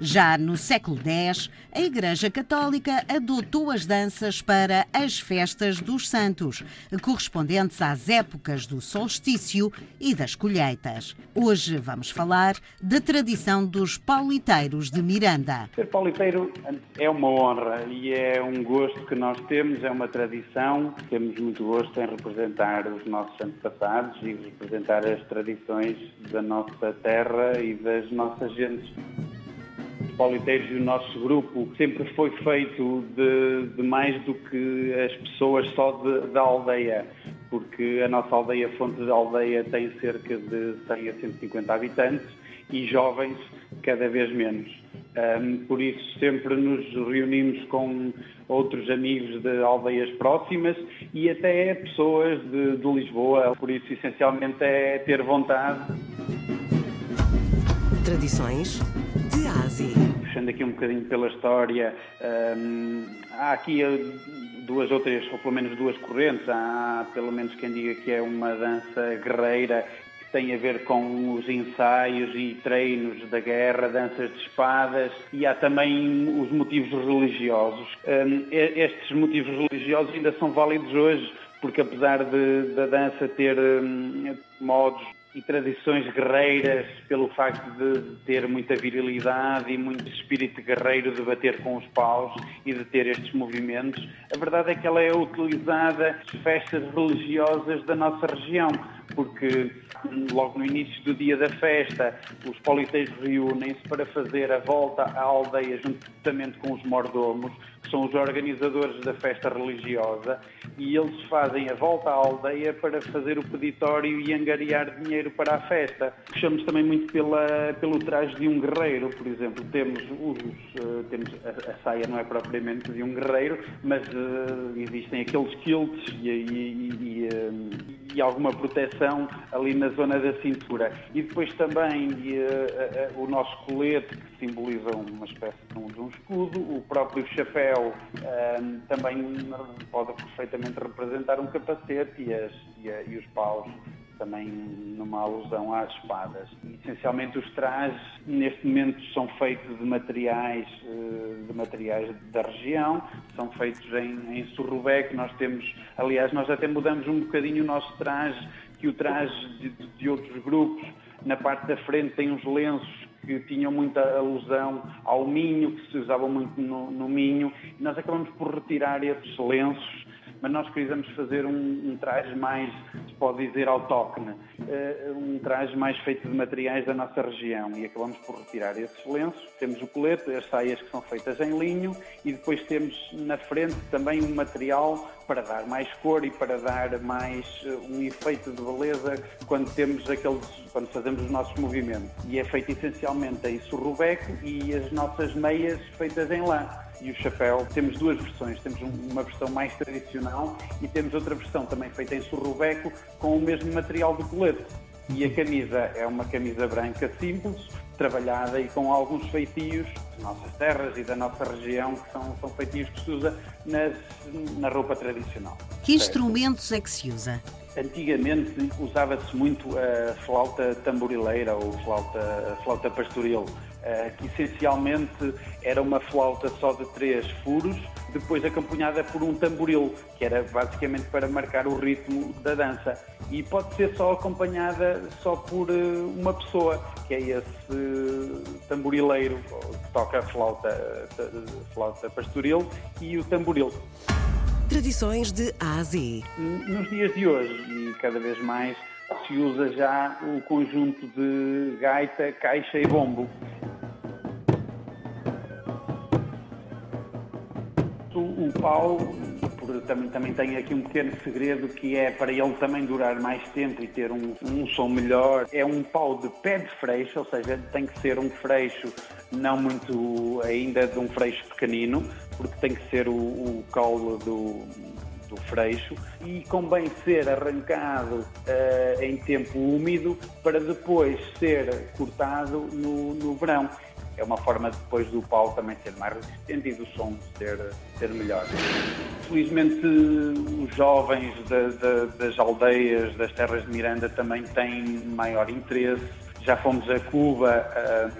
Já no século X, a Igreja Católica adotou as danças para as festas dos santos, correspondentes às épocas do solstício e das colheitas. Hoje vamos falar da tradição dos pauliteiros de Miranda. Ser pauliteiro é uma honra e é um gosto que nós temos, é uma tradição. Temos muito gosto em representar os nossos antepassados e representar as tradições da nossa terra e das nossas gentes. Pauliteiros e o nosso grupo sempre foi feito de, de mais do que as pessoas só de, da aldeia, porque a nossa aldeia, Fonte da Aldeia, tem cerca de 100 a 150 habitantes e jovens cada vez menos. Um, por isso sempre nos reunimos com outros amigos de aldeias próximas e até pessoas de, de Lisboa, por isso essencialmente é ter vontade. Tradições de Ásia. Puxando aqui um bocadinho pela história, hum, há aqui eh, duas ou três, ou pelo menos duas correntes. Há pelo menos quem diga que é uma dança guerreira que tem a ver com os ensaios e treinos da guerra, danças de espadas, e há também os motivos religiosos. Hum, estes motivos religiosos ainda são válidos hoje, porque apesar de, da dança ter hum, modos e tradições guerreiras pelo facto de ter muita virilidade e muito espírito guerreiro de bater com os paus e de ter estes movimentos. A verdade é que ela é utilizada nas festas religiosas da nossa região, porque logo no início do dia da festa os politeiros reúnem-se para fazer a volta à aldeia juntamente com os mordomos, que são os organizadores da festa religiosa, e eles fazem a volta à aldeia para fazer o peditório e angariar dinheiro para a festa. Puxamos também muito pela, pelo traje de um guerreiro, por exemplo, temos, os, uh, temos a, a, saia não é propriamente de um guerreiro, mas uh, existem aqueles quilts e, e, e, e, alguma proteção ali na zona da cintura. E depois também o nosso colete, que simboliza uma espécie de um escudo, o próprio chapéu também pode perfeitamente representar um capacete e, as, e, e os paus também numa alusão às espadas. Essencialmente os trajes neste momento são feitos de materiais eh, de materiais da região, são feitos em, em surrubeque, nós temos, aliás, nós até mudamos um bocadinho o nosso traje, que o traje de, de outros grupos, na parte da frente tem uns lenços que tinham muita alusão ao Minho, que se usavam muito no, no Minho, e nós acabamos por retirar esses lenços mas nós quisemos fazer um, um traje mais, pode dizer, autóctone, uh, um traje mais feito de materiais da nossa região e acabamos por retirar esses lenços. Temos o colete, as saias que são feitas em linho e depois temos na frente também um material para dar mais cor e para dar mais uh, um efeito de beleza quando temos aqueles, quando fazemos os nossos movimentos. E é feito essencialmente em surrubeco e as nossas meias feitas em lã e o chapéu. Temos duas versões, temos uma versão mais tradicional e temos outra versão também feita em surrubeco com o mesmo material do colete. E a camisa é uma camisa branca simples, trabalhada e com alguns feitios das nossas terras e da nossa região, que são, são feitios que se usa nas, na roupa tradicional. Que instrumentos é que se usa? Antigamente usava-se muito a flauta tamborileira ou flauta, flauta pastoril, eh, que essencialmente era uma flauta só de três furos, depois acompanhada por um tamboril, que era basicamente para marcar o ritmo da dança. E pode ser só acompanhada só por eh, uma pessoa, que é esse tamborileiro que toca a flauta, a flauta pastoril e o tamboril. Tradições de A a Z. Nos dias de hoje, e cada vez mais, se usa já o conjunto de gaita, caixa e bombo. O pau também, também tem aqui um pequeno segredo que é para ele também durar mais tempo e ter um, um som melhor. É um pau de pé de freixo, ou seja, tem que ser um freixo não muito ainda de um freixo pequenino, porque tem que ser o, o do, do freixo e convém ser arrancado uh, em tempo úmido para depois ser cortado no, no verão é uma forma depois do pau também ser mais resistente e do som ser, ser melhor. Felizmente os jovens da, da, das aldeias, das terras de Miranda também têm maior interesse. Já fomos a Cuba,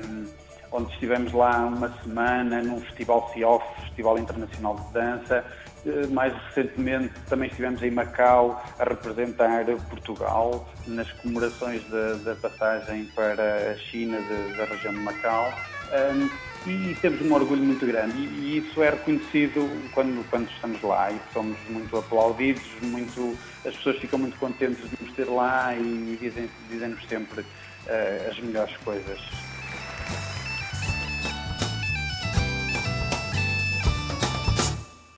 um, onde estivemos lá uma semana num festival CIOF, Festival Internacional de Dança. Eh, mais recentemente também estivemos em Macau a representar Portugal nas comemorações da, passagem para a China da região de Macau. Um, e temos um orgulho muito grande e, isso é reconhecido quando, quando estamos lá e somos muito aplaudidos, muito, as pessoas ficam muito contentes de nos ter lá e dizem-nos sempre uh, as melhores coisas.